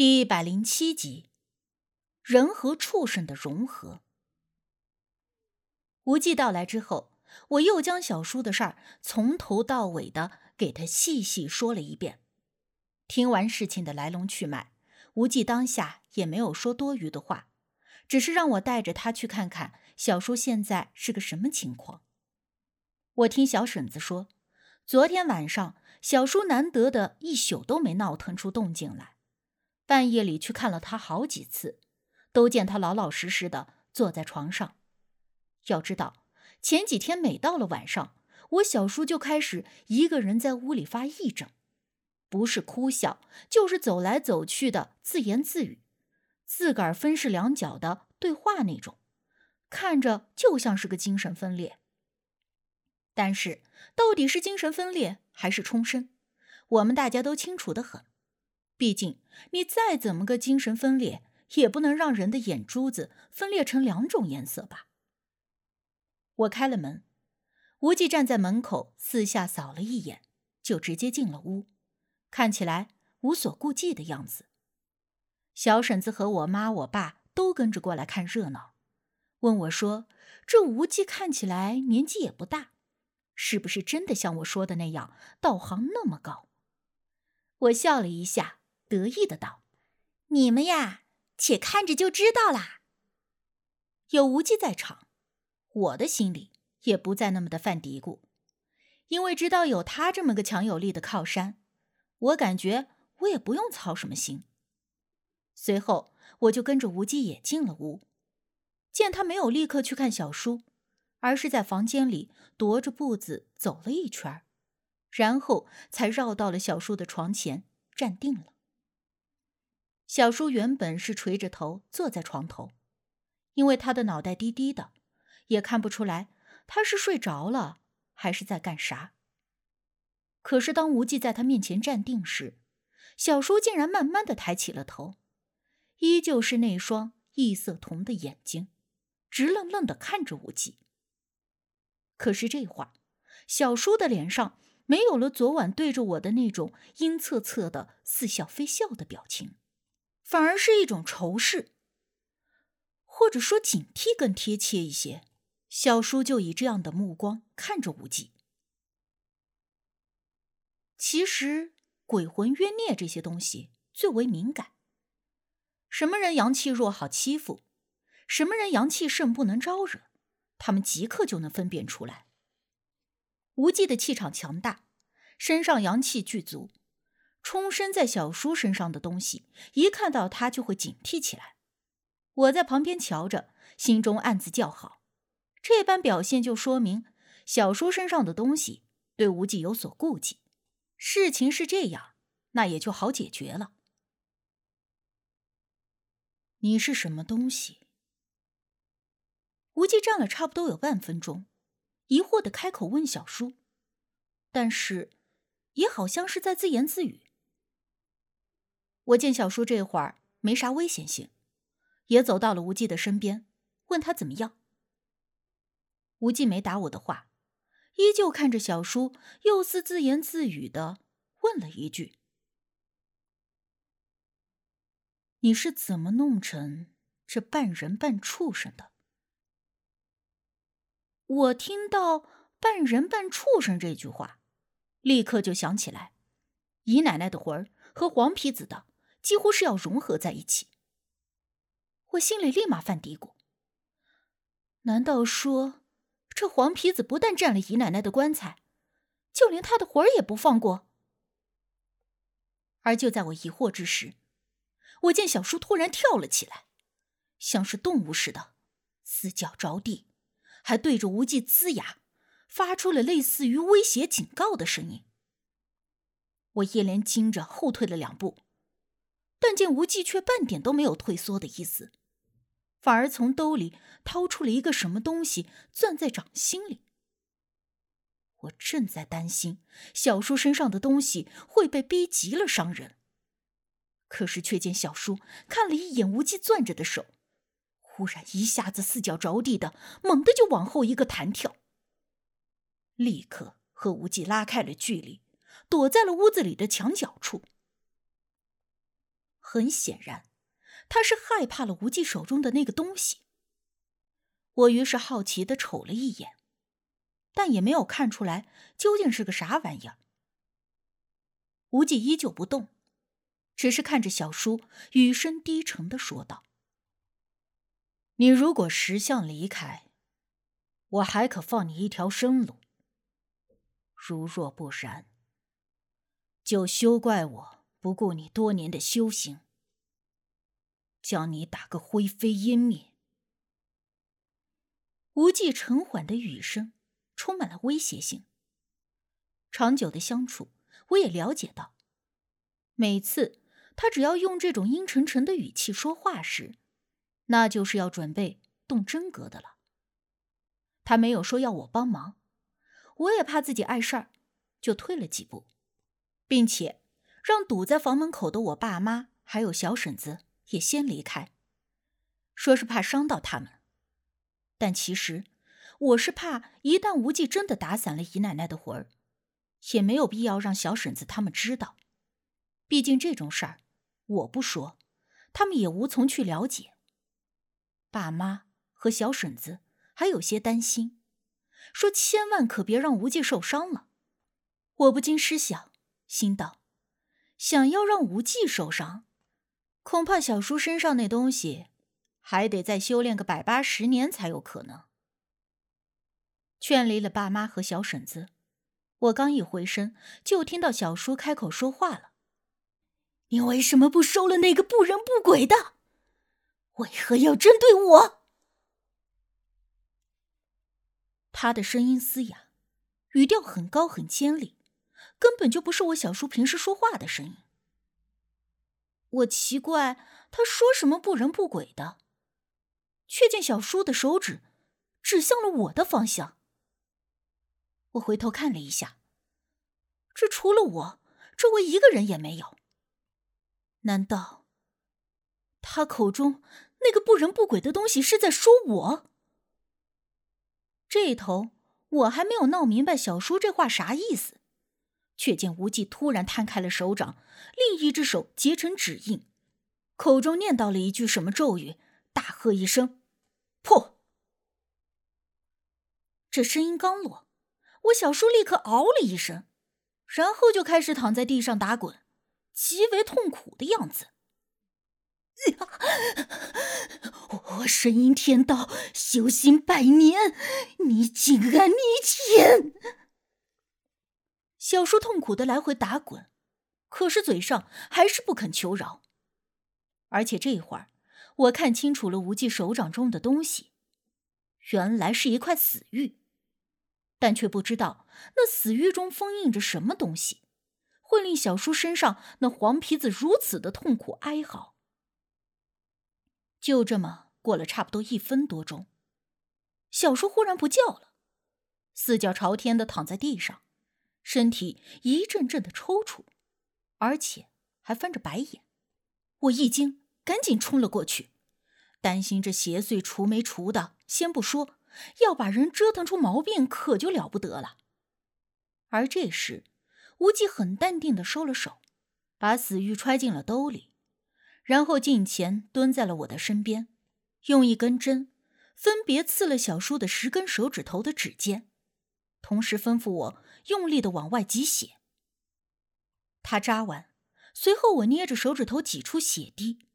第一百零七集，人和畜生的融合。无忌到来之后，我又将小叔的事儿从头到尾的给他细细说了一遍。听完事情的来龙去脉，无忌当下也没有说多余的话，只是让我带着他去看看小叔现在是个什么情况。我听小婶子说，昨天晚上小叔难得的一宿都没闹腾出动静来。半夜里去看了他好几次，都见他老老实实的坐在床上。要知道，前几天每到了晚上，我小叔就开始一个人在屋里发癔症，不是哭笑，就是走来走去的自言自语，自个儿分饰两角的对话那种，看着就像是个精神分裂。但是，到底是精神分裂还是冲身，我们大家都清楚的很。毕竟，你再怎么个精神分裂，也不能让人的眼珠子分裂成两种颜色吧？我开了门，无忌站在门口，四下扫了一眼，就直接进了屋，看起来无所顾忌的样子。小婶子和我妈、我爸都跟着过来看热闹，问我说：“这无忌看起来年纪也不大，是不是真的像我说的那样，道行那么高？”我笑了一下。得意的道：“你们呀，且看着就知道啦。”有无忌在场，我的心里也不再那么的犯嘀咕，因为知道有他这么个强有力的靠山，我感觉我也不用操什么心。随后，我就跟着无忌也进了屋，见他没有立刻去看小叔，而是在房间里踱着步子走了一圈，然后才绕到了小叔的床前站定了。小叔原本是垂着头坐在床头，因为他的脑袋低低的，也看不出来他是睡着了还是在干啥。可是当无忌在他面前站定时，小叔竟然慢慢的抬起了头，依旧是那双异色瞳的眼睛，直愣愣的看着无忌。可是这会儿，小叔的脸上没有了昨晚对着我的那种阴恻恻的似笑非笑的表情。反而是一种仇视，或者说警惕更贴切一些。小叔就以这样的目光看着无忌。其实鬼魂冤孽这些东西最为敏感，什么人阳气弱好欺负，什么人阳气盛不能招惹，他们即刻就能分辨出来。无忌的气场强大，身上阳气具足。冲身在小叔身上的东西，一看到他就会警惕起来。我在旁边瞧着，心中暗自叫好。这般表现就说明小叔身上的东西对无忌有所顾忌。事情是这样，那也就好解决了。你是什么东西？无忌站了差不多有半分钟，疑惑的开口问小叔，但是也好像是在自言自语。我见小叔这会儿没啥危险性，也走到了无忌的身边，问他怎么样。无忌没答我的话，依旧看着小叔，又似自言自语的问了一句：“你是怎么弄成这半人半畜生的？”我听到“半人半畜生”这句话，立刻就想起来，姨奶奶的魂儿和黄皮子的。几乎是要融合在一起，我心里立马犯嘀咕：难道说这黄皮子不但占了姨奶奶的棺材，就连她的魂儿也不放过？而就在我疑惑之时，我见小叔突然跳了起来，像是动物似的，四脚着地，还对着无忌呲牙，发出了类似于威胁警告的声音。我一连惊着后退了两步。但见无忌却半点都没有退缩的意思，反而从兜里掏出了一个什么东西，攥在掌心里。我正在担心小叔身上的东西会被逼急了伤人，可是却见小叔看了一眼无忌攥着的手，忽然一下子四脚着地的，猛地就往后一个弹跳，立刻和无忌拉开了距离，躲在了屋子里的墙角处。很显然，他是害怕了无忌手中的那个东西。我于是好奇的瞅了一眼，但也没有看出来究竟是个啥玩意儿。无忌依旧不动，只是看着小叔，语声低沉的说道：“你如果识相离开，我还可放你一条生路；如若不然，就休怪我不顾你多年的修行，将你打个灰飞烟灭。”无忌沉缓的语声充满了威胁性。长久的相处，我也了解到，每次他只要用这种阴沉沉的语气说话时，那就是要准备动真格的了。他没有说要我帮忙，我也怕自己碍事儿，就退了几步，并且让堵在房门口的我爸妈还有小婶子也先离开，说是怕伤到他们。但其实，我是怕一旦无忌真的打散了姨奶奶的魂儿，也没有必要让小婶子他们知道。毕竟这种事儿，我不说，他们也无从去了解。爸妈和小婶子还有些担心，说千万可别让无忌受伤了。我不禁失想，心道：想要让无忌受伤，恐怕小叔身上那东西。还得再修炼个百八十年才有可能。劝离了爸妈和小婶子，我刚一回身，就听到小叔开口说话了：“你为什么不收了那个不人不鬼的？为何要针对我？”他的声音嘶哑，语调很高很尖利，根本就不是我小叔平时说话的声音。我奇怪，他说什么不人不鬼的？却见小叔的手指指向了我的方向。我回头看了一下，这除了我，周围一个人也没有。难道他口中那个不人不鬼的东西是在说我？这头我还没有闹明白小叔这话啥意思，却见无忌突然摊开了手掌，另一只手结成指印，口中念叨了一句什么咒语，大喝一声。破！这声音刚落，我小叔立刻嗷了一声，然后就开始躺在地上打滚，极为痛苦的样子。我神阴天道，修行百年，你竟敢逆天！小叔痛苦的来回打滚，可是嘴上还是不肯求饶，而且这一会儿。我看清楚了无忌手掌中的东西，原来是一块死玉，但却不知道那死玉中封印着什么东西，会令小叔身上那黄皮子如此的痛苦哀嚎。就这么过了差不多一分多钟，小叔忽然不叫了，四脚朝天的躺在地上，身体一阵阵的抽搐，而且还翻着白眼。我一惊。赶紧冲了过去，担心这邪祟除没除的，先不说，要把人折腾出毛病可就了不得了。而这时，无忌很淡定的收了手，把死玉揣进了兜里，然后近前蹲在了我的身边，用一根针分别刺了小叔的十根手指头的指尖，同时吩咐我用力的往外挤血。他扎完，随后我捏着手指头挤出血滴。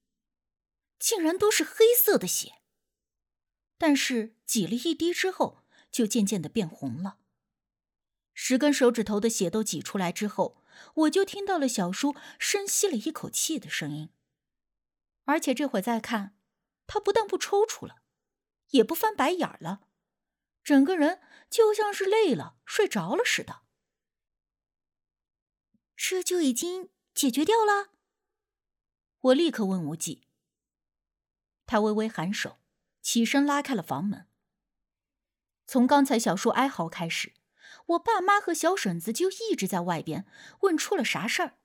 竟然都是黑色的血，但是挤了一滴之后，就渐渐的变红了。十根手指头的血都挤出来之后，我就听到了小叔深吸了一口气的声音。而且这会再看，他不但不抽搐了，也不翻白眼了，整个人就像是累了睡着了似的。这就已经解决掉了？我立刻问无忌。他微微颔首，起身拉开了房门。从刚才小叔哀嚎开始，我爸妈和小婶子就一直在外边问出了啥事儿。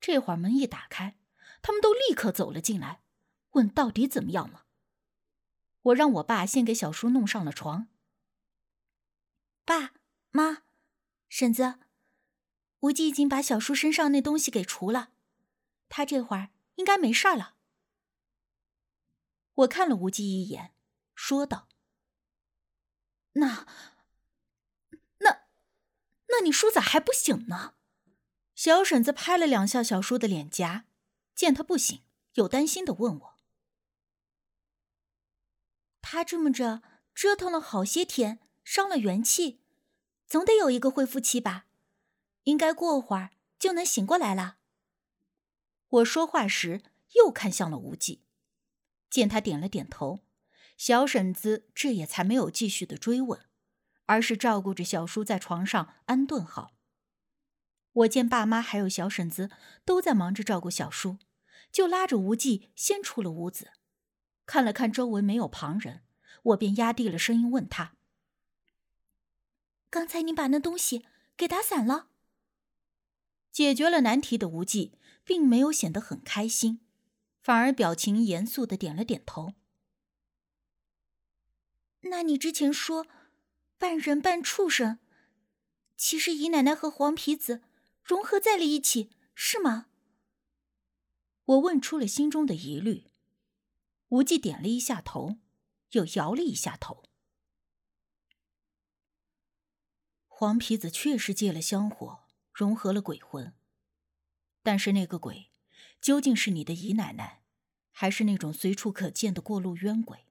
这会儿门一打开，他们都立刻走了进来，问到底怎么样了。我让我爸先给小叔弄上了床。爸妈，婶子，无忌已经把小叔身上那东西给除了，他这会儿应该没事了。我看了无忌一眼，说道：“那……那……那你叔咋还不醒呢？”小婶子拍了两下小叔的脸颊，见他不醒，又担心的问我：“他这么着折腾了好些天，伤了元气，总得有一个恢复期吧？应该过会儿就能醒过来了。”我说话时又看向了无忌。见他点了点头，小婶子这也才没有继续的追问，而是照顾着小叔在床上安顿好。我见爸妈还有小婶子都在忙着照顾小叔，就拉着无忌先出了屋子，看了看周围没有旁人，我便压低了声音问他：“刚才你把那东西给打散了？”解决了难题的无忌并没有显得很开心。反而表情严肃的点了点头。那你之前说半人半畜生，其实姨奶奶和黄皮子融合在了一起，是吗？我问出了心中的疑虑。无忌点了一下头，又摇了一下头。黄皮子确实借了香火，融合了鬼魂，但是那个鬼。究竟是你的姨奶奶，还是那种随处可见的过路冤鬼，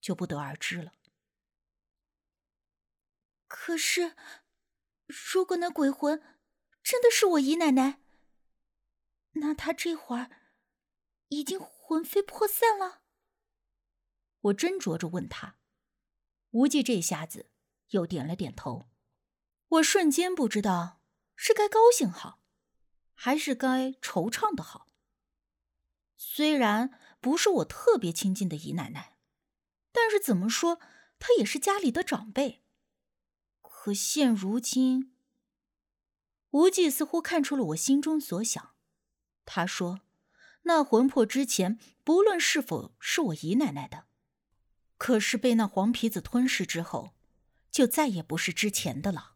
就不得而知了。可是，如果那鬼魂真的是我姨奶奶，那她这会儿已经魂飞魄散了。我斟酌着问他，无忌这下子又点了点头。我瞬间不知道是该高兴好。还是该惆怅的好。虽然不是我特别亲近的姨奶奶，但是怎么说，她也是家里的长辈。可现如今，无忌似乎看出了我心中所想。他说：“那魂魄之前不论是否是我姨奶奶的，可是被那黄皮子吞噬之后，就再也不是之前的了。”